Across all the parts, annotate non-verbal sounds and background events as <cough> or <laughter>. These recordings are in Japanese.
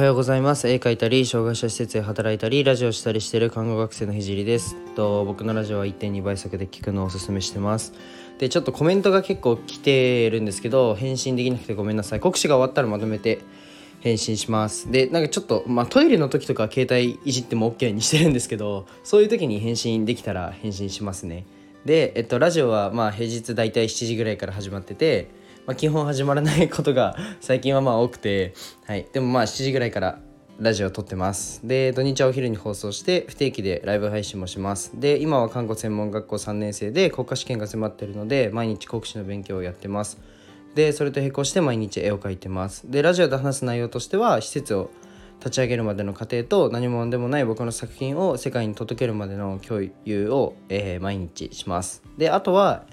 はようございます。絵描いたり障害者施設で働いたりラジオしたりしている看護学生のひじりです。と僕のラジオは1.2倍速で聞くのをおすすめしてます。でちょっとコメントが結構来てるんですけど返信できなくてごめんなさい。告知が終わったらまとめて返信します。でなんかちょっと、まあ、トイレの時とか携帯いじっても OK にしてるんですけどそういう時に返信できたら返信しますね。で、えっと、ラジオはまあ平日大体7時ぐらいから始まってて、まあ、基本始まらないことが <laughs> 最近はまあ多くて、はい、でもまあ7時ぐらいからラジオを撮ってます。で土日はお昼に放送して不定期でライブ配信もします。で今は看護専門学校3年生で国家試験が迫ってるので毎日国試の勉強をやってます。でそれと並行して毎日絵を描いてます。でラジオで話す内容としては施設を立ち上げるまでの過程と何者でもない僕の作品を世界に届けるまでの共有を、えー毎日します。であとは、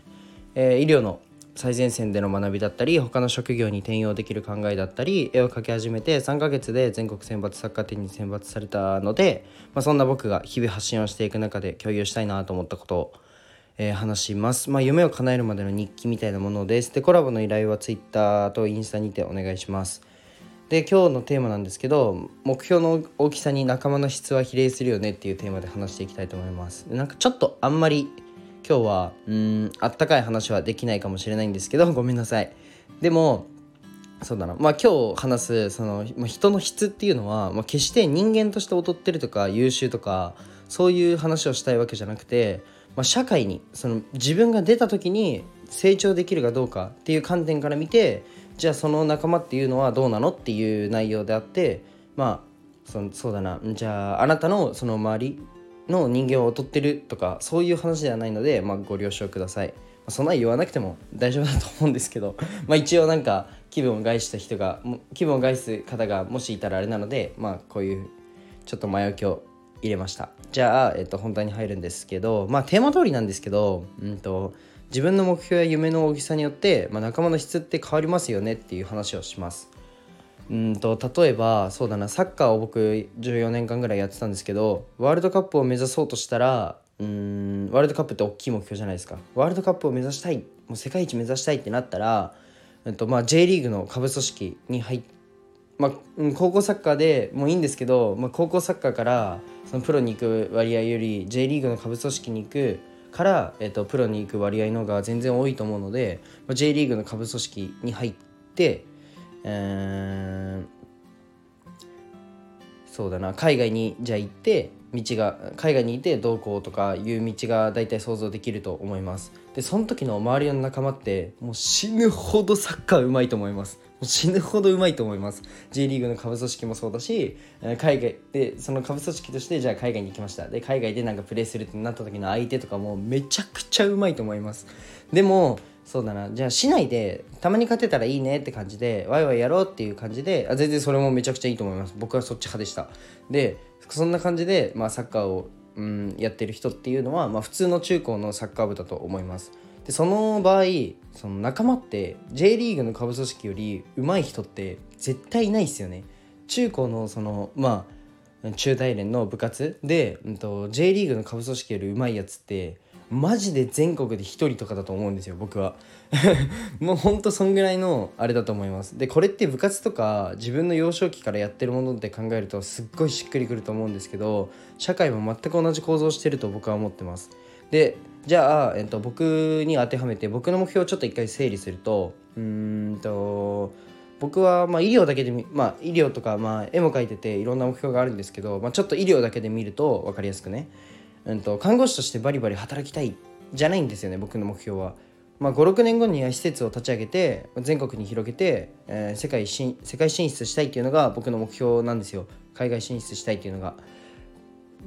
えー医療の最前線での学びだったり他の職業に転用できる考えだったり絵を描き始めて3ヶ月で全国選抜サッカー展に選抜されたので、まあ、そんな僕が日々発信をしていく中で共有したいなと思ったことをえー話します。まあ、夢を叶えるまでの日記みたいなものです。で、コラボの依頼は Twitter とインスタにてお願いします。で、今日のテーマなんですけど、目標の大きさに仲間の質は比例するよねっていうテーマで話していきたいと思います。なんかちょっとあんまり今日は、うん、あったかい話はできないかもしれないんですけど、ごめんなさい。でも、そうだなまあ今日話すその、まあ、人の質っていうのは、まあ、決して人間として劣ってるとか優秀とかそういう話をしたいわけじゃなくて、まあ、社会にその自分が出た時に成長できるかどうかっていう観点から見てじゃあその仲間っていうのはどうなのっていう内容であってまあそそうだなじゃああなたのその周りの人間を劣ってるとかそういう話ではないので、まあ、ご了承ください。まあそんな言わなくても大丈夫だと思うんですけど <laughs> まあ一応なんか気分を害した人が気分を害す方がもしいたらあれなのでまあこういうちょっと前置きを入れましたじゃあ、えっと、本題に入るんですけどまあテーマ通りなんですけど、うん、と自分の目標や夢の大きさによって、まあ、仲間の質って変わりますよねっていう話をしますうんと例えばそうだなサッカーを僕14年間ぐらいやってたんですけどワールドカップを目指そうとしたらうんワールドカップって大きい目標じゃないですか。ワールドカップを目指したいもう世界一目指したいってなったら、うんとまあ、J リーグの下部組織に入ってまあ、高校サッカーでもいいんですけど、まあ、高校サッカーからそのプロに行く割合より J リーグの下部組織に行くから、えっとプロに行く割合の方が全然多いと思うので、まあ、J リーグの下部組織に入って、そうだな。海外にじゃあ行って道が海外にいてどうこうとかいう道が大体想像できると思います。でその時の周りの仲間ってもう死ぬほどサッカーうまいと思います。もう死ぬほどうまいと思います。J リーグの下部組織もそうだし海外でその下部組織としてじゃあ海外に行きました。で海外でなんかプレーするってなった時の相手とかもめちゃくちゃうまいと思います。でもそうだな。じゃあ市内でたまに勝てたらいいねって感じでワイワイやろうっていう感じであ全然それもめちゃくちゃいいと思います。僕はそっち派でした。でそんな感じで、まあ、サッカーを、うん、やってる人っていうのは、まあ、普通の中高のサッカー部だと思います。でその場合その仲間って J リーグの下部組織より上手い人って絶対いないですよね。中高のそのまあ中大連の部活で、うん、と J リーグの下部組織より上手いやつってマジで全国で1人とかだと思うんですよ僕は。<laughs> もうほんとそんぐらいのあれだと思います。でこれって部活とか自分の幼少期からやってるものって考えるとすっごいしっくりくると思うんですけど社会も全く同じ構造してると僕は思ってます。でじゃあ、えっと、僕に当てはめて僕の目標をちょっと一回整理するとうんと僕はまあ医療だけでまあ医療とかまあ絵も描いてていろんな目標があるんですけど、まあ、ちょっと医療だけで見ると分かりやすくね。うん、と看護師としてバリバリ働きたいじゃないんですよね僕の目標は。まあ、56年後には施設を立ち上げて全国に広げて、えー世界進世界進出したいっていうのが僕の目標なんですよ海外進出したいっていうのが。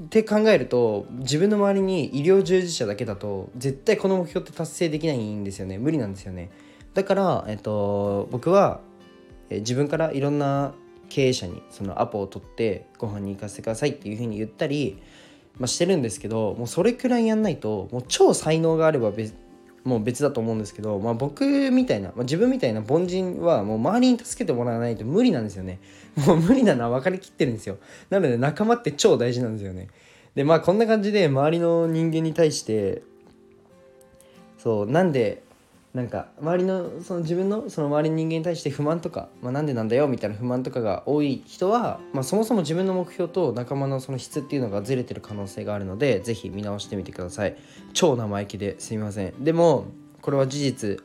って考えると自分の周りに医療従事者だけだと絶対この目標って達成できないんですよね無理なんですよねだから、えっと、僕はえ自分からいろんな経営者にそのアポを取ってご飯に行かせてくださいっていうふうに言ったり、まあ、してるんですけどもうそれくらいやんないともう超才能があれば別もう別だと思うんですけど、まあ、僕みたいな、まあ、自分みたいな凡人はもう周りに助けてもらわないと無理なんですよね。もう無理なのは分かりきってるんですよ。なので仲間って超大事なんですよね。でまあこんな感じで周りの人間に対してそうなんでなんか周りのその自分のその周りの人間に対して不満とか、まあ、なんでなんだよみたいな不満とかが多い人は、まあ、そもそも自分の目標と仲間のその質っていうのがずれてる可能性があるので是非見直してみてください。超生意気ですみません。でもこれは事実、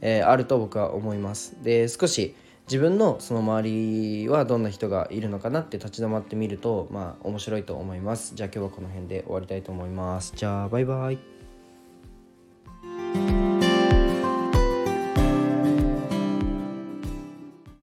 えー、あると僕は思います。で少し自分のその周りはどんな人がいるのかなって立ち止まってみるとまあ面白いと思います。じゃあ今日はこの辺で終わりたいと思います。じゃあバイバイ。